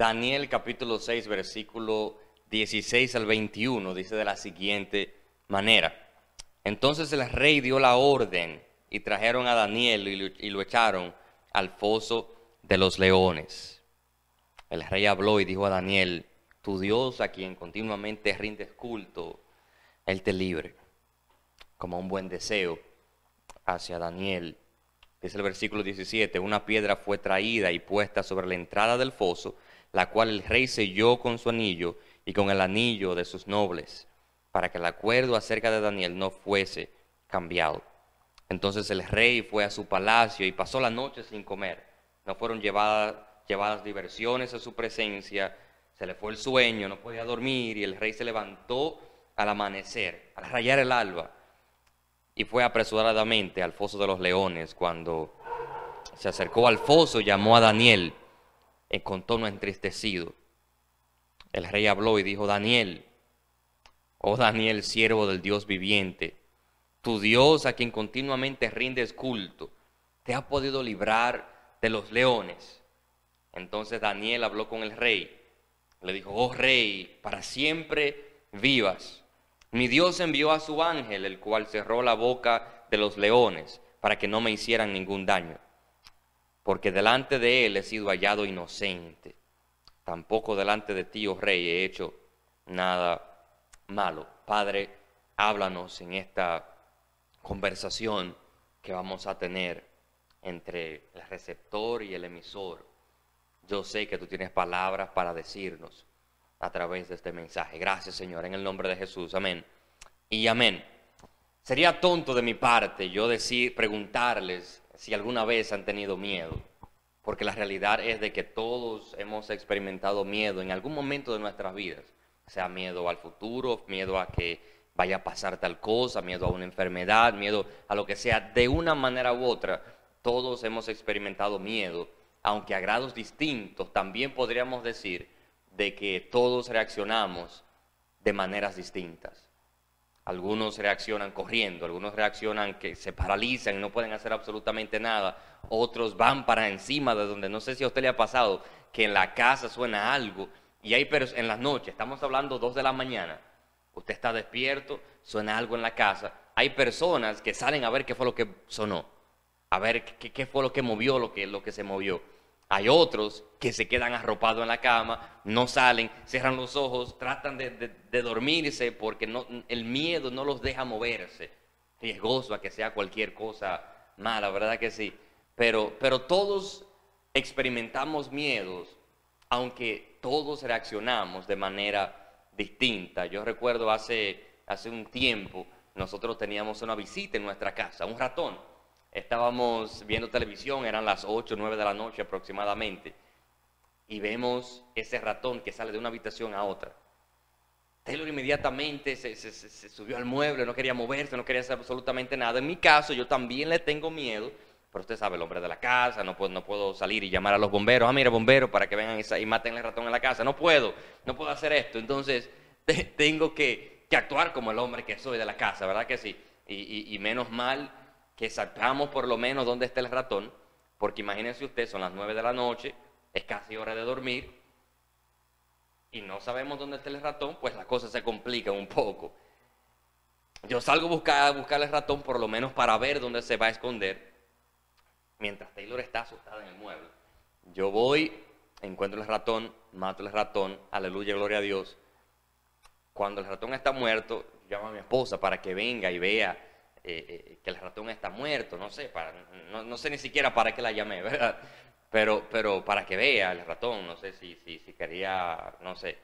Daniel capítulo 6, versículo 16 al 21, dice de la siguiente manera. Entonces el rey dio la orden y trajeron a Daniel y lo, echaron al foso de los leones. El rey habló y dijo a Daniel, tu Dios a quien continuamente rindes culto, Él te libre, como un buen deseo hacia Daniel. Dice el versículo 17, una piedra fue traída y puesta sobre la entrada del foso, la cual el rey selló con su anillo y con el anillo de sus nobles, para que el acuerdo acerca de Daniel no fuese cambiado. Entonces el rey fue a su palacio y pasó la noche sin comer. No fueron llevadas, llevadas diversiones a su presencia, se le fue el sueño, no podía dormir y el rey se levantó al amanecer, al rayar el alba, y fue apresuradamente al foso de los leones. Cuando se acercó al foso, llamó a Daniel eh, con tono entristecido. El rey habló y dijo, Daniel, oh Daniel, siervo del Dios viviente, tu Dios a quien continuamente rindes culto, te ha podido librar de los leones. Entonces Daniel habló con el rey le dijo, oh rey, para siempre vivas. Mi Dios envió a su ángel, el cual cerró la boca de los leones, para que no me hicieran ningún daño. Porque delante de él he sido hallado inocente. Tampoco delante de ti, oh rey, he hecho nada malo. Padre, háblanos en esta conversación que vamos a tener entre el receptor y el emisor yo sé que tú tienes palabras para decirnos a través de este mensaje. Gracias, Señor, en el nombre de Jesús. Amén. Y amén. Sería tonto de mi parte yo decir, preguntarles si alguna vez han tenido miedo, porque la realidad es de que todos hemos experimentado miedo en algún momento de nuestras vidas, sea miedo al futuro, miedo a que vaya a pasar tal cosa, miedo a una enfermedad, miedo a lo que sea, de una manera u otra, todos hemos experimentado miedo aunque a grados distintos, también podríamos decir de que todos reaccionamos de maneras distintas. Algunos reaccionan corriendo, algunos reaccionan que se paralizan y no pueden hacer absolutamente nada, otros van para encima de donde no sé si a usted le ha pasado que en la casa suena algo y hay en las noches, estamos hablando dos de la mañana, usted está despierto, suena algo en la casa, hay personas que salen a ver qué fue lo que sonó a ver qué, fue lo que movió lo que, lo que se movió. Hay otros que se quedan arropados en la cama, no salen, cierran los ojos, tratan de, dormirse porque el miedo no los deja moverse. Riesgoso a que sea cualquier cosa mala, ¿verdad que sí? Pero, pero todos experimentamos miedos, aunque todos reaccionamos de manera distinta. Yo recuerdo hace, hace un tiempo, nosotros teníamos una visita en nuestra casa, un ratón estábamos viendo televisión, eran las 8 o 9 de la noche aproximadamente, y vemos ese ratón que sale de una habitación a otra. Taylor inmediatamente se, subió al mueble, no quería moverse, no quería hacer absolutamente nada. En mi caso, yo también le tengo miedo, pero usted sabe, el hombre de la casa, no puedo, no puedo salir y llamar a los bomberos, ah, mira, bomberos, para que vengan y, maten al ratón en la casa. No puedo, no puedo hacer esto. Entonces, tengo que, actuar como el hombre que soy de la casa, ¿verdad que sí? y menos mal que sacamos por lo menos dónde está el ratón, porque imagínense usted, son las 9 de la noche, es casi hora de dormir, y no sabemos dónde está el ratón, pues las cosas se complican un poco. Yo salgo a buscar, a buscar el ratón por lo menos para ver dónde se va a esconder, mientras Taylor está asustada en el mueble. Yo voy, encuentro el ratón, mato el ratón, aleluya, gloria a Dios. Cuando el ratón está muerto, llamo a mi esposa para que venga y vea eh, eh, que el ratón está muerto, no sé, para, no, sé ni siquiera para qué la llamé, ¿verdad? Pero, pero para que vea el ratón, no sé si, si, si quería, no sé.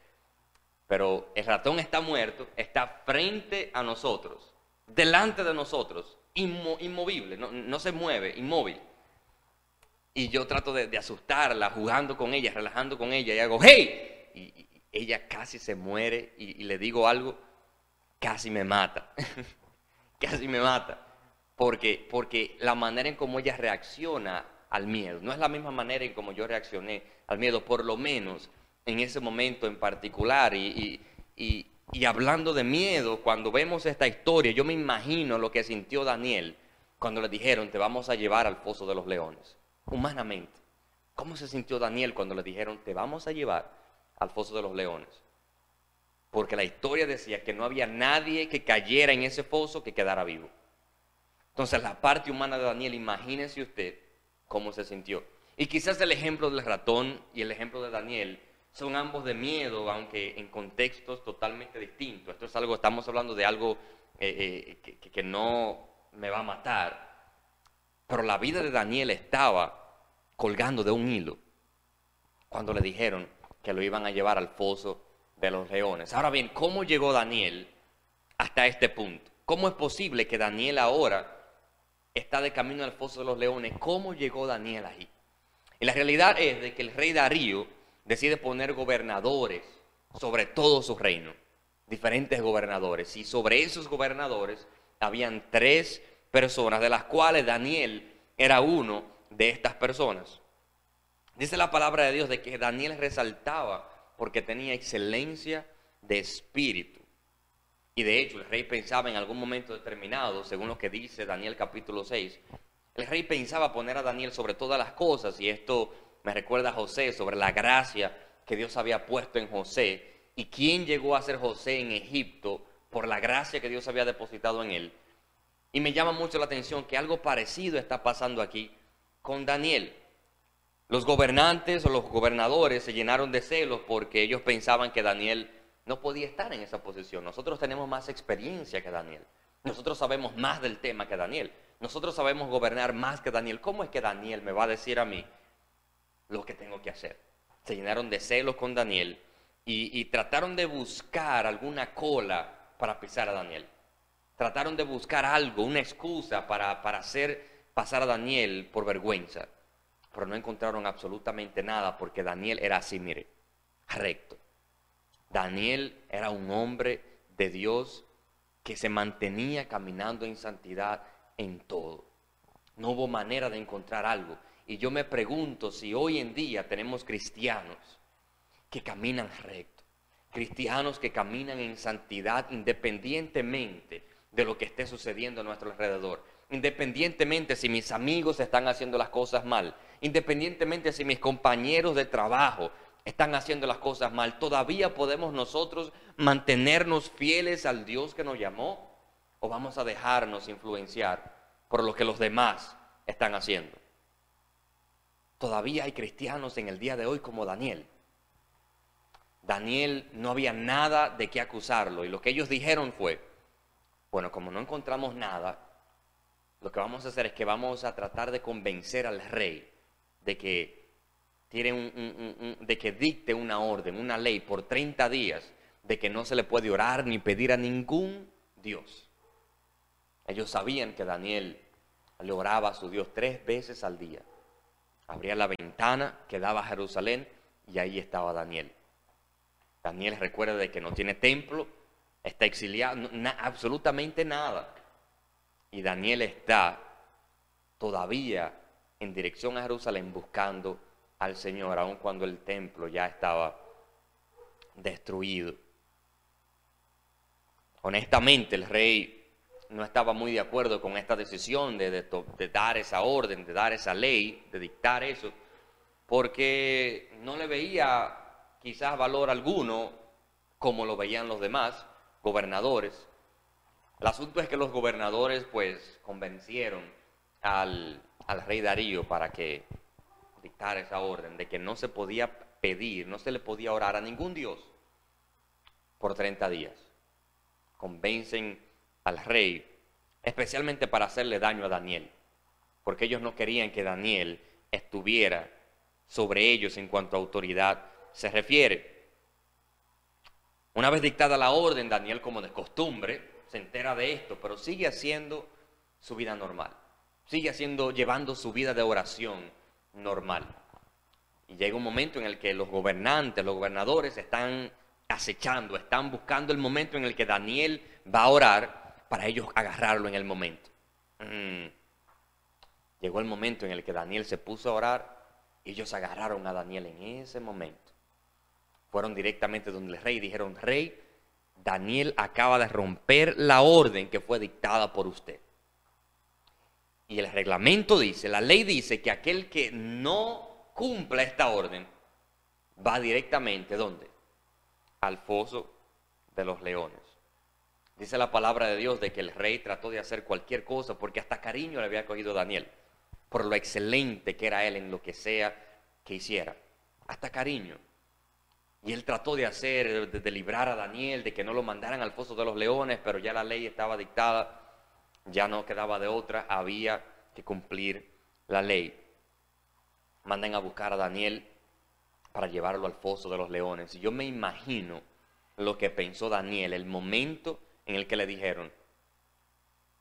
Pero el ratón está muerto, está frente a nosotros, delante de nosotros, inmovible, no, se mueve, inmóvil. Y yo trato de, asustarla, jugando con ella, relajando con ella, y hago, ¡hey! Y, ella casi se muere y le digo algo, casi me mata. casi me mata. Porque, porque la manera en cómo ella reacciona al miedo, no es la misma manera en cómo yo reaccioné al miedo, por lo menos en ese momento en particular. Y, y, y, hablando de miedo, cuando vemos esta historia, yo me imagino lo que sintió Daniel cuando le dijeron, te vamos a llevar al foso de los leones, humanamente. ¿Cómo se sintió Daniel cuando le dijeron, te vamos a llevar al foso de los leones? Porque la historia decía que no había nadie que cayera en ese foso que quedara vivo. Entonces la parte humana de Daniel, imagínese usted cómo se sintió. Y quizás el ejemplo del ratón y el ejemplo de Daniel son ambos de miedo, aunque en contextos totalmente distintos. Esto es algo, estamos hablando de algo eh, eh, que, que no me va a matar. Pero la vida de Daniel estaba colgando de un hilo cuando le dijeron que lo iban a llevar al foso de los leones. Ahora bien, ¿cómo llegó Daniel hasta este punto? ¿Cómo es posible que Daniel ahora está de camino al foso de los leones? ¿Cómo llegó Daniel ahí? Y la realidad es de que el rey Darío decide poner gobernadores sobre todo su reino, diferentes gobernadores, y sobre esos gobernadores habían tres personas, de las cuales Daniel era uno de estas personas. Dice la palabra de Dios de que Daniel resaltaba porque tenía excelencia de espíritu. Y de hecho, el rey pensaba en algún momento determinado, según lo que dice Daniel capítulo 6, el rey pensaba poner a Daniel sobre todas las cosas, y esto me recuerda a José, sobre la gracia que Dios había puesto en José, y quién llegó a ser José en Egipto por la gracia que Dios había depositado en él. Y me llama mucho la atención que algo parecido está pasando aquí con Daniel. Los gobernantes o los gobernadores se llenaron de celos porque ellos pensaban que Daniel no podía estar en esa posición. Nosotros tenemos más experiencia que Daniel. Nosotros sabemos más del tema que Daniel. Nosotros sabemos gobernar más que Daniel. ¿Cómo es que Daniel me va a decir a mí lo que tengo que hacer? Se llenaron de celos con Daniel y, trataron de buscar alguna cola para pisar a Daniel. Trataron de buscar algo, una excusa para, para hacer pasar a Daniel por vergüenza. Pero no encontraron absolutamente nada porque Daniel era así, mire, recto. Daniel era un hombre de Dios que se mantenía caminando en santidad en todo. No hubo manera de encontrar algo. Y yo me pregunto si hoy en día tenemos cristianos que caminan recto, cristianos que caminan en santidad independientemente de lo que esté sucediendo a nuestro alrededor, independientemente si mis amigos están haciendo las cosas mal, independientemente si mis compañeros de trabajo están haciendo las cosas mal, todavía podemos nosotros mantenernos fieles al Dios que nos llamó o vamos a dejarnos influenciar por lo que los demás están haciendo. Todavía hay cristianos en el día de hoy como Daniel. Daniel no había nada de qué acusarlo y lo que ellos dijeron fue, bueno, como no encontramos nada, lo que vamos a hacer es que vamos a tratar de convencer al rey de que, tiene un, de que dicte una orden, una ley por 30 días de que no se le puede orar ni pedir a ningún Dios. Ellos sabían que Daniel le oraba a su Dios tres veces al día. Abría la ventana que daba a Jerusalén y ahí estaba Daniel. Daniel recuerda de que no tiene templo, está exiliado, absolutamente nada. Y Daniel está todavía en dirección a Jerusalén buscando al Señor, aun cuando el templo ya estaba destruido. Honestamente, el rey no estaba muy de acuerdo con esta decisión de, dar esa orden, de dar esa ley, de dictar eso, porque no le veía quizás valor alguno como lo veían los demás gobernadores. El asunto es que los gobernadores pues convencieron al, al rey Darío para que dictara esa orden de que no se podía pedir, no se le podía orar a ningún dios por 30 días. Convencen al rey, especialmente para hacerle daño a Daniel, porque ellos no querían que Daniel estuviera sobre ellos en cuanto a autoridad se refiere. Una vez dictada la orden, Daniel, como de costumbre, se entera de esto, pero sigue haciendo su vida normal, sigue haciendo, llevando su vida de oración normal. Y llega un momento en el que los gobernantes, los gobernadores están acechando, están buscando el momento en el que Daniel va a orar para ellos agarrarlo en el momento. Mm. Llegó el momento en el que Daniel se puso a orar y ellos agarraron a Daniel en ese momento. Fueron directamente donde el rey y dijeron, rey, Daniel acaba de romper la orden que fue dictada por usted. Y el reglamento dice, la ley dice que aquel que no cumpla esta orden, va directamente, ¿dónde? Al foso de los leones. Dice la palabra de Dios de que el rey trató de hacer cualquier cosa porque hasta cariño le había cogido Daniel, por lo excelente que era él en lo que sea que hiciera. Hasta cariño. Y él trató de hacer, de, librar a Daniel, de que no lo mandaran al foso de los leones, pero ya la ley estaba dictada, ya no quedaba de otra, había que cumplir la ley. Manden a buscar a Daniel para llevarlo al foso de los leones. Y yo me imagino lo que pensó Daniel, el momento en el que le dijeron,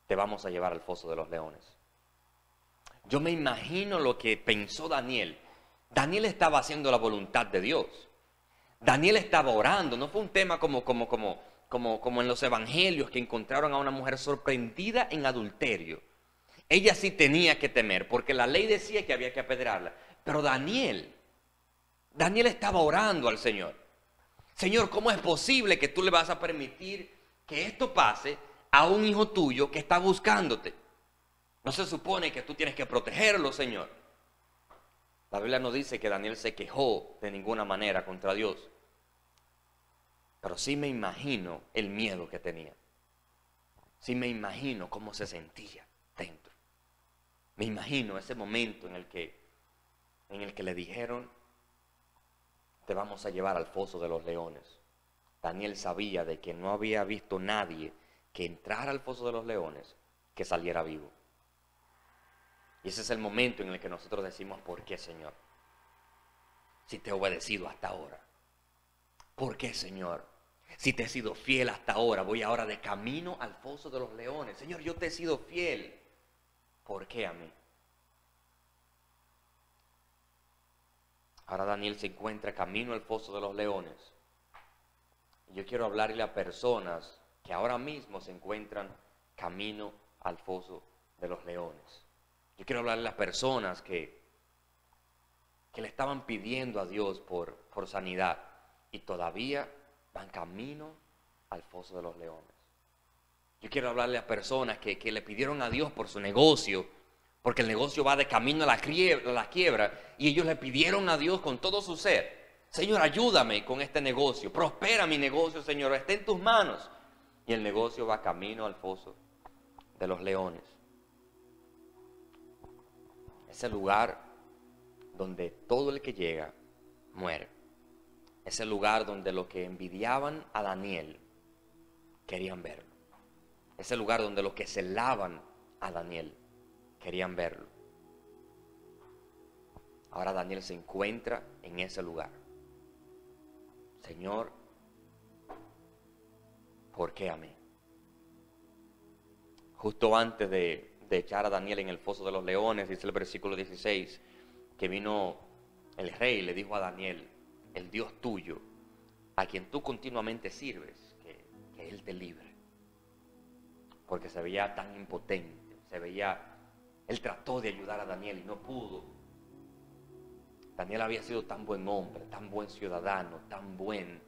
te vamos a llevar al foso de los leones. Yo me imagino lo que pensó Daniel. Daniel estaba haciendo la voluntad de Dios. Daniel estaba orando, no fue un tema como, como, como, como, como en los evangelios que encontraron a una mujer sorprendida en adulterio. Ella sí tenía que temer, porque la ley decía que había que apedrearla. Pero Daniel, Daniel estaba orando al Señor. Señor, ¿cómo es posible que tú le vas a permitir que esto pase a un hijo tuyo que está buscándote? No se supone que tú tienes que protegerlo, Señor. La Biblia no dice que Daniel se quejó de ninguna manera contra Dios. Pero sí me imagino el miedo que tenía. Sí me imagino cómo se sentía dentro. Me imagino ese momento en el que, en el que le dijeron, te vamos a llevar al foso de los leones. Daniel sabía de que no había visto nadie que entrara al foso de los leones que saliera vivo. Y ese es el momento en el que nosotros decimos, ¿por qué, Señor? Si te he obedecido hasta ahora. ¿Por qué, Señor? Si te he sido fiel hasta ahora, voy ahora de camino al foso de los leones. Señor, yo te he sido fiel. ¿Por qué a mí? Ahora Daniel se encuentra camino al foso de los leones. Yo quiero hablarle a personas que ahora mismo se encuentran camino al foso de los leones. Yo quiero hablarle a las personas que, que le estaban pidiendo a Dios por, por sanidad y todavía van camino al foso de los leones. Yo quiero hablarle a personas que, que le pidieron a Dios por su negocio, porque el negocio va de camino a la, quiebra, a la quiebra, y ellos le pidieron a Dios con todo su ser, Señor, ayúdame con este negocio, prospera mi negocio, Señor, esté en tus manos. Y el negocio va camino al foso de los leones ese lugar donde todo el que llega muere. Ese lugar donde los que envidiaban a Daniel querían verlo. Ese lugar donde los que celaban a Daniel querían verlo. Ahora Daniel se encuentra en ese lugar. Señor, ¿por qué a mí? Justo antes de de echar a Daniel en el foso de los leones, dice el versículo 16, que vino el rey y le dijo a Daniel, el Dios tuyo, a quien tú continuamente sirves, que, que Él te libre. Porque se veía tan impotente, se veía, Él trató de ayudar a Daniel y no pudo. Daniel había sido tan buen hombre, tan buen ciudadano, tan buen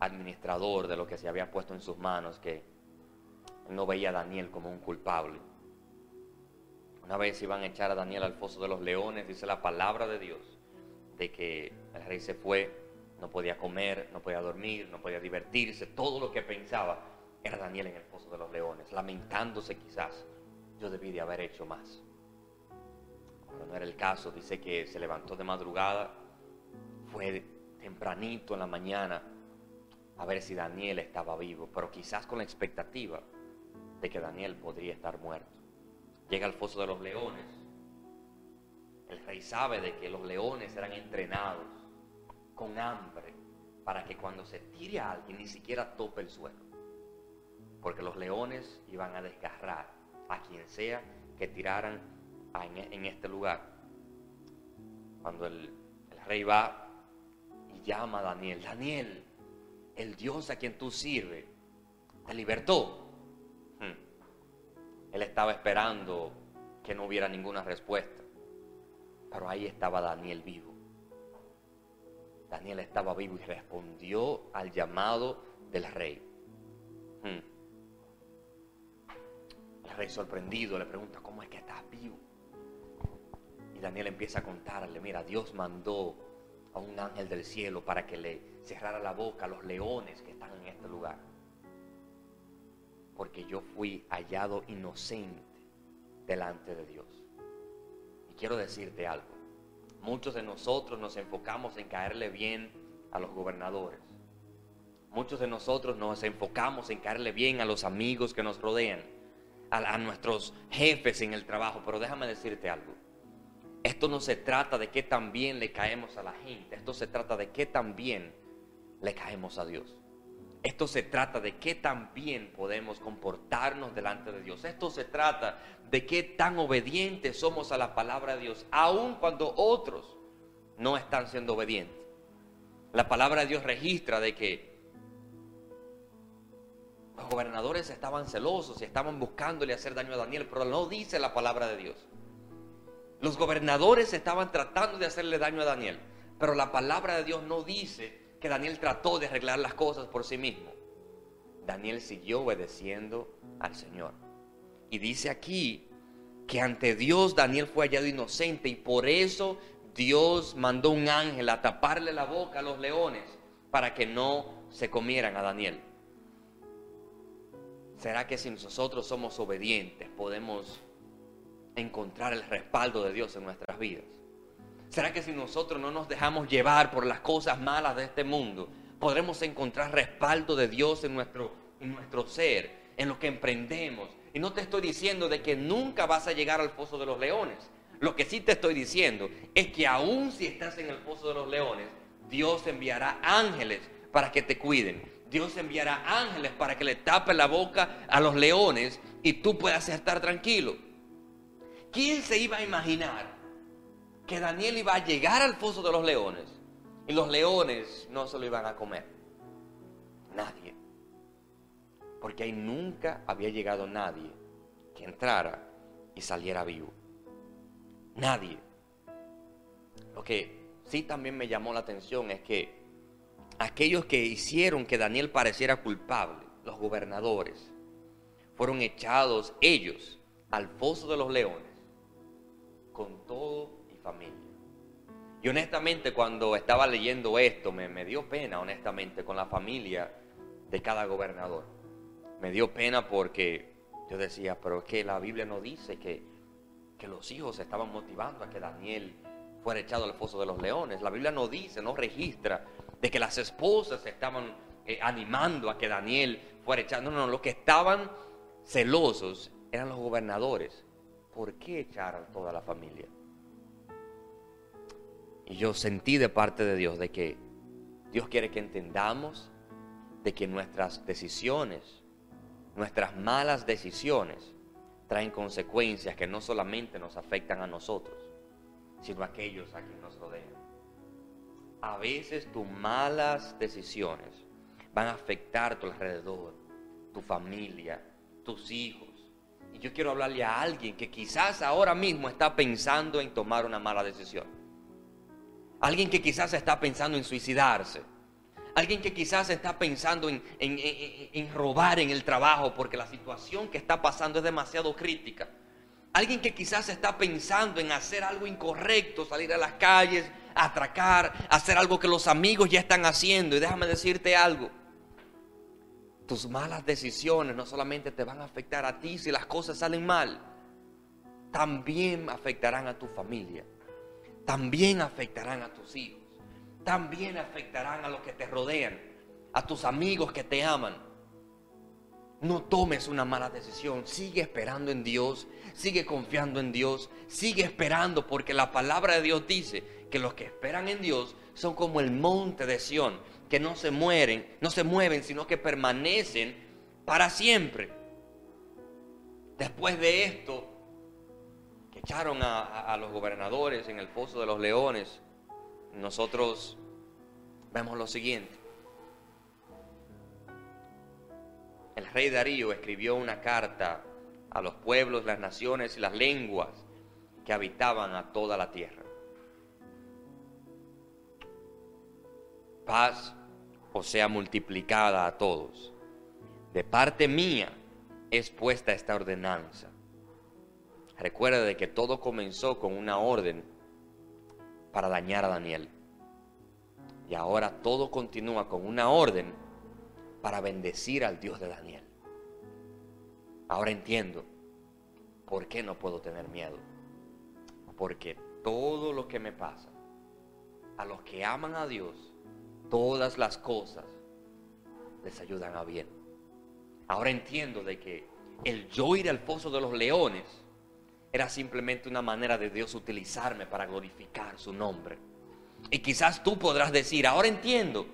administrador de lo que se había puesto en sus manos que no veía a Daniel como un culpable. Una vez iban a echar a Daniel al foso de los leones, dice la palabra de Dios, de que el rey se fue, no podía comer, no podía dormir, no podía divertirse, todo lo que pensaba era Daniel en el foso de los leones, lamentándose quizás, yo debí de haber hecho más. Pero no era el caso, dice que se levantó de madrugada, fue tempranito en la mañana a ver si Daniel estaba vivo, pero quizás con la expectativa de que Daniel podría estar muerto llega al foso de los leones. El rey sabe de que los leones serán entrenados con hambre para que cuando se tire a alguien ni siquiera tope el suelo. Porque los leones iban a desgarrar a quien sea que tiraran en este lugar. Cuando el, el rey va y llama a Daniel, Daniel, el Dios a quien tú sirves, te libertó. Él estaba esperando que no hubiera ninguna respuesta. Pero ahí estaba Daniel vivo. Daniel estaba vivo y respondió al llamado del rey. Hmm. El rey sorprendido le pregunta, ¿cómo es que estás vivo? Y Daniel empieza a contarle, mira, Dios mandó a un ángel del cielo para que le cerrara la boca a los leones que están en este lugar. Porque yo fui hallado inocente delante de Dios. Y quiero decirte algo. Muchos de nosotros nos enfocamos en caerle bien a los gobernadores. Muchos de nosotros nos enfocamos en caerle bien a los amigos que nos rodean, a, a nuestros jefes en el trabajo. Pero déjame decirte algo. Esto no se trata de qué tan bien le caemos a la gente. Esto se trata de qué tan bien le caemos a Dios. Esto se trata de qué tan bien podemos comportarnos delante de Dios. Esto se trata de qué tan obedientes somos a la palabra de Dios, aun cuando otros no están siendo obedientes. La palabra de Dios registra de que los gobernadores estaban celosos y estaban buscándole hacer daño a Daniel, pero no dice la palabra de Dios. Los gobernadores estaban tratando de hacerle daño a Daniel, pero la palabra de Dios no dice que Daniel trató de arreglar las cosas por sí mismo. Daniel siguió obedeciendo al Señor. Y dice aquí que ante Dios Daniel fue hallado inocente y por eso Dios mandó un ángel a taparle la boca a los leones para que no se comieran a Daniel. ¿Será que si nosotros somos obedientes podemos encontrar el respaldo de Dios en nuestras vidas? ¿Será que si nosotros no nos dejamos llevar por las cosas malas de este mundo, podremos encontrar respaldo de Dios en nuestro, en nuestro ser, en lo que emprendemos? Y no te estoy diciendo de que nunca vas a llegar al foso de los leones. Lo que sí te estoy diciendo es que aun si estás en el foso de los leones, Dios enviará ángeles para que te cuiden. Dios enviará ángeles para que le tapen la boca a los leones y tú puedas estar tranquilo. ¿Quién se iba a imaginar que Daniel iba a llegar al foso de los leones y los leones no se lo iban a comer? Nadie. Porque ahí nunca había llegado nadie que entrara y saliera vivo. Nadie. Lo que sí también me llamó la atención es que aquellos que hicieron que Daniel pareciera culpable, los gobernadores, fueron echados ellos al foso de los leones con todo familia. Y honestamente cuando estaba leyendo esto me, me dio pena, honestamente, con la familia de cada gobernador. Me dio pena porque yo decía, pero es que la Biblia no dice que, que los hijos estaban motivando a que Daniel fuera echado al foso de los leones. La Biblia no dice, no registra de que las esposas estaban eh, animando a que Daniel fuera echado. No, no, los que estaban celosos eran los gobernadores. ¿por qué echar a toda la familia? Y yo sentí de parte de Dios de que Dios quiere que entendamos de que nuestras decisiones, nuestras malas decisiones, traen consecuencias que no solamente nos afectan a nosotros, sino a aquellos a quienes nos rodean. A veces tus malas decisiones van a afectar tu alrededor, tu familia, tus hijos y yo quiero hablarle a alguien que quizás ahora mismo está pensando en tomar una mala decisión. Alguien que quizás está pensando en suicidarse. Alguien que quizás está pensando en, en, robar en el trabajo porque la situación que está pasando es demasiado crítica. Alguien que quizás está pensando en hacer algo incorrecto, salir a las calles, atracar, hacer algo que los amigos ya están haciendo. Y déjame decirte algo tus malas decisiones no solamente te van a afectar a ti si las cosas salen mal, también afectarán a tu familia, también afectarán a tus hijos, también afectarán a los que te rodean, a tus amigos que te aman. No tomes una mala decisión, sigue esperando en Dios, sigue confiando en Dios, sigue esperando porque la palabra de Dios dice que los que esperan en Dios son como el monte de Sión, que no se mueren, no se mueven, sino que permanecen para siempre. Después de esto, echaron a, los gobernadores en el foso de los leones, nosotros vemos lo siguiente. El rey Darío escribió una carta a los pueblos, las naciones y las lenguas que habitaban a toda la tierra. Paz o sea multiplicada a todos. De parte mía es puesta esta ordenanza. Recuerda de que todo comenzó con una orden para dañar a Daniel. Y ahora todo continúa con una orden para bendecir al Dios de Daniel. Ahora entiendo por qué no puedo tener miedo. Porque todo lo que me pasa, a los que aman a Dios, todas las cosas les ayudan a bien. Ahora entiendo de que el yo ir al foso de los leones era simplemente una manera de Dios utilizarme para glorificar su nombre. Y quizás tú podrás decir, ahora entiendo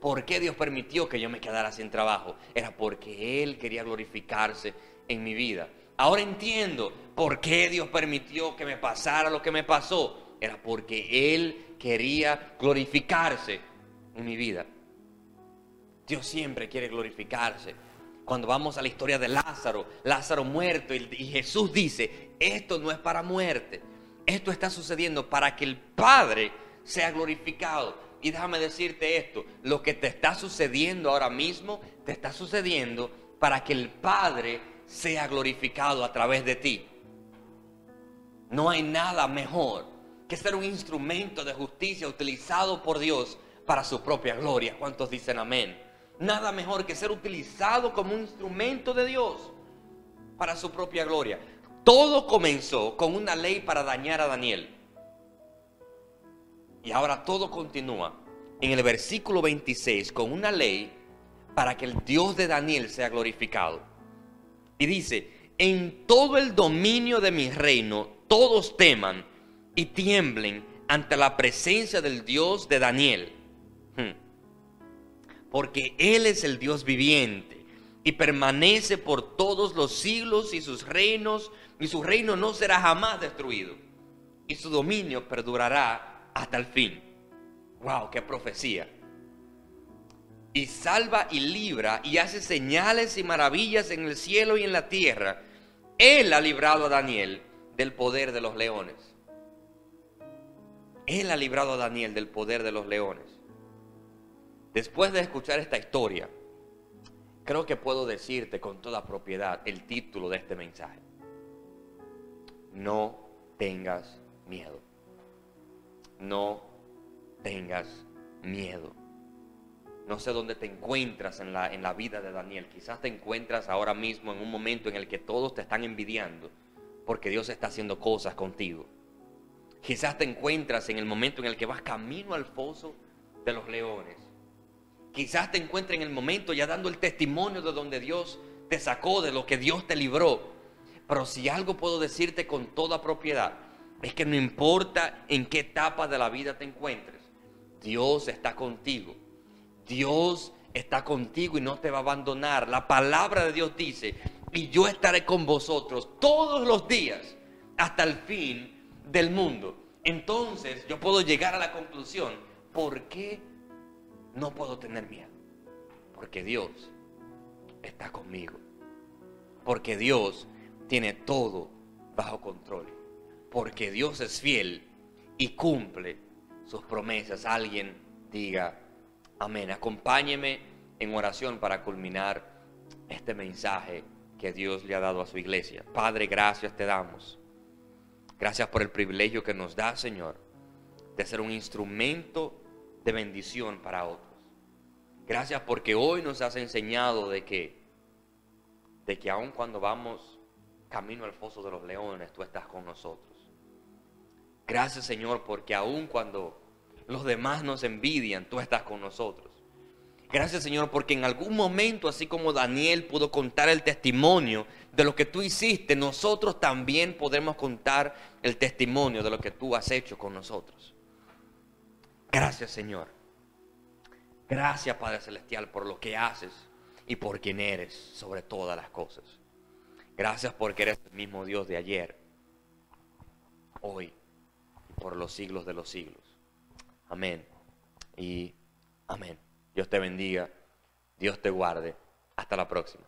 por qué Dios permitió que yo me quedara sin trabajo. Era porque Él quería glorificarse en mi vida. Ahora entiendo por qué Dios permitió que me pasara lo que me pasó. Era porque Él quería glorificarse en mi vida. Dios siempre quiere glorificarse. Cuando vamos a la historia de Lázaro, Lázaro muerto, y, Jesús dice, esto no es para muerte, esto está sucediendo para que el Padre sea glorificado. Y déjame decirte esto, lo que te está sucediendo ahora mismo, te está sucediendo para que el Padre sea glorificado a través de ti. No hay nada mejor que ser un instrumento de justicia utilizado por Dios para su propia gloria. ¿Cuántos dicen amén? Nada mejor que ser utilizado como un instrumento de Dios para su propia gloria. Todo comenzó con una ley para dañar a Daniel. Y ahora todo continúa en el versículo 26 con una ley para que el Dios de Daniel sea glorificado. Y dice, en todo el dominio de mi reino, todos teman y tiemblen ante la presencia del Dios de Daniel. Hmm. Porque Él es el Dios viviente y permanece por todos los siglos y sus reinos, y su reino no será jamás destruido, y su dominio perdurará hasta el fin. ¡Wow! ¡Qué profecía! y salva y libra y hace señales y maravillas en el cielo y en la tierra. Él ha librado a Daniel del poder de los leones. Él ha librado a Daniel del poder de los leones. Después de escuchar esta historia, creo que puedo decirte con toda propiedad el título de este mensaje. No tengas miedo. No tengas miedo. No sé dónde te encuentras en la, en la vida de Daniel. Quizás te encuentras ahora mismo en un momento en el que todos te están envidiando porque Dios está haciendo cosas contigo. Quizás te encuentras en el momento en el que vas camino al foso de los leones. Quizás te encuentres en el momento ya dando el testimonio de donde Dios te sacó, de lo que Dios te libró. Pero si algo puedo decirte con toda propiedad, es que no importa en qué etapa de la vida te encuentres, Dios está contigo. Dios está contigo y no te va a abandonar. La palabra de Dios dice, y yo estaré con vosotros todos los días hasta el fin del mundo. Entonces yo puedo llegar a la conclusión, ¿por qué no puedo tener miedo? Porque Dios está conmigo. Porque Dios tiene todo bajo control. Porque Dios es fiel y cumple sus promesas. Alguien diga, Amén. Acompáñeme en oración para culminar este mensaje que Dios le ha dado a su iglesia. Padre, gracias te damos. Gracias por el privilegio que nos da, Señor, de ser un instrumento de bendición para otros. Gracias porque hoy nos has enseñado de que, de que aun cuando vamos camino al foso de los leones, tú estás con nosotros. Gracias, Señor, porque aun cuando los demás nos envidian, tú estás con nosotros. Gracias Señor porque en algún momento, así como Daniel pudo contar el testimonio de lo que tú hiciste, nosotros también podemos contar el testimonio de lo que tú has hecho con nosotros. Gracias Señor. Gracias Padre Celestial por lo que haces y por quien eres sobre todas las cosas. Gracias porque eres el mismo Dios de ayer, hoy y por los siglos de los siglos. Amén. Y amén. Dios te bendiga. Dios te guarde. Hasta la próxima.